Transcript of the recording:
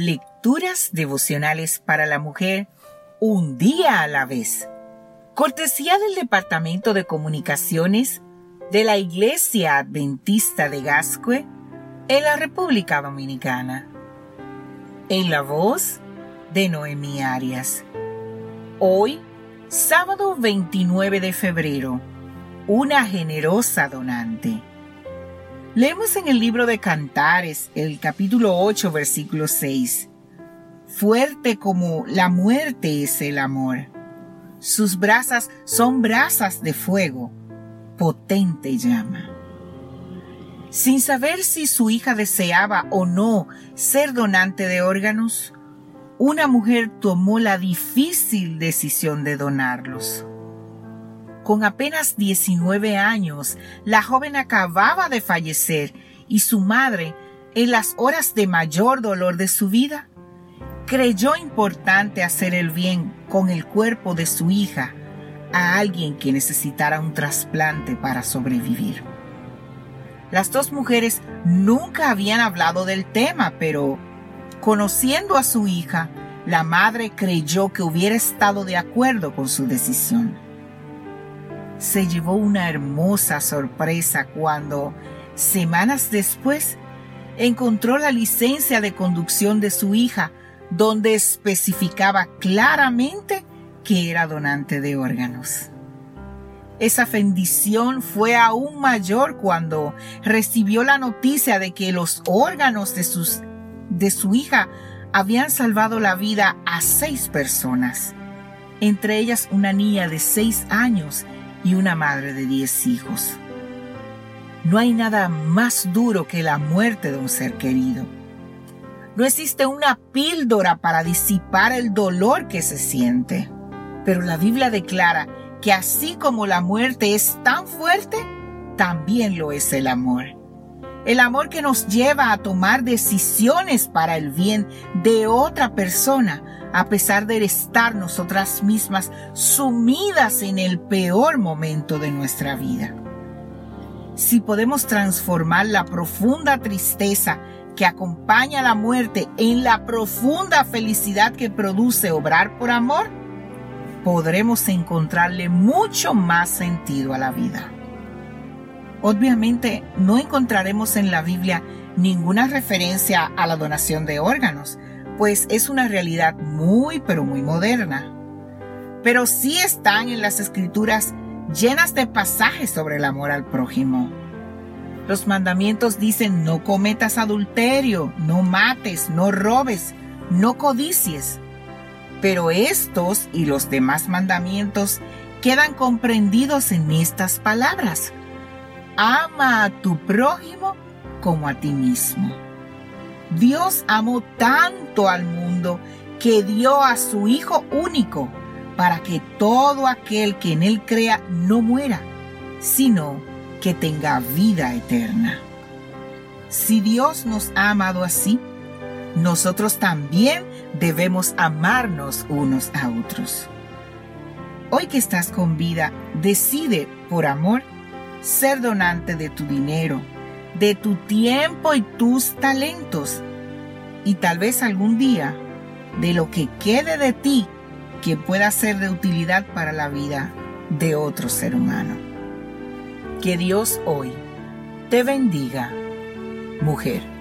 Lecturas devocionales para la mujer, un día a la vez. Cortesía del Departamento de Comunicaciones de la Iglesia Adventista de Gascue en la República Dominicana. En la voz de Noemí Arias. Hoy, sábado 29 de febrero, una generosa donante. Leemos en el libro de Cantares, el capítulo 8, versículo 6. Fuerte como la muerte es el amor. Sus brasas son brasas de fuego, potente llama. Sin saber si su hija deseaba o no ser donante de órganos, una mujer tomó la difícil decisión de donarlos. Con apenas 19 años, la joven acababa de fallecer y su madre, en las horas de mayor dolor de su vida, creyó importante hacer el bien con el cuerpo de su hija a alguien que necesitara un trasplante para sobrevivir. Las dos mujeres nunca habían hablado del tema, pero conociendo a su hija, la madre creyó que hubiera estado de acuerdo con su decisión se llevó una hermosa sorpresa cuando, semanas después, encontró la licencia de conducción de su hija, donde especificaba claramente que era donante de órganos. Esa bendición fue aún mayor cuando recibió la noticia de que los órganos de, sus, de su hija habían salvado la vida a seis personas, entre ellas una niña de seis años y una madre de diez hijos. No hay nada más duro que la muerte de un ser querido. No existe una píldora para disipar el dolor que se siente. Pero la Biblia declara que así como la muerte es tan fuerte, también lo es el amor. El amor que nos lleva a tomar decisiones para el bien de otra persona a pesar de estar nosotras mismas sumidas en el peor momento de nuestra vida. Si podemos transformar la profunda tristeza que acompaña la muerte en la profunda felicidad que produce obrar por amor, podremos encontrarle mucho más sentido a la vida. Obviamente no encontraremos en la Biblia ninguna referencia a la donación de órganos, pues es una realidad muy pero muy moderna. Pero sí están en las escrituras llenas de pasajes sobre el amor al prójimo. Los mandamientos dicen no cometas adulterio, no mates, no robes, no codicies. Pero estos y los demás mandamientos quedan comprendidos en estas palabras. Ama a tu prójimo como a ti mismo. Dios amó tanto al mundo que dio a su Hijo único para que todo aquel que en Él crea no muera, sino que tenga vida eterna. Si Dios nos ha amado así, nosotros también debemos amarnos unos a otros. Hoy que estás con vida, decide por amor ser donante de tu dinero, de tu tiempo y tus talentos. Y tal vez algún día, de lo que quede de ti, que pueda ser de utilidad para la vida de otro ser humano. Que Dios hoy te bendiga, mujer.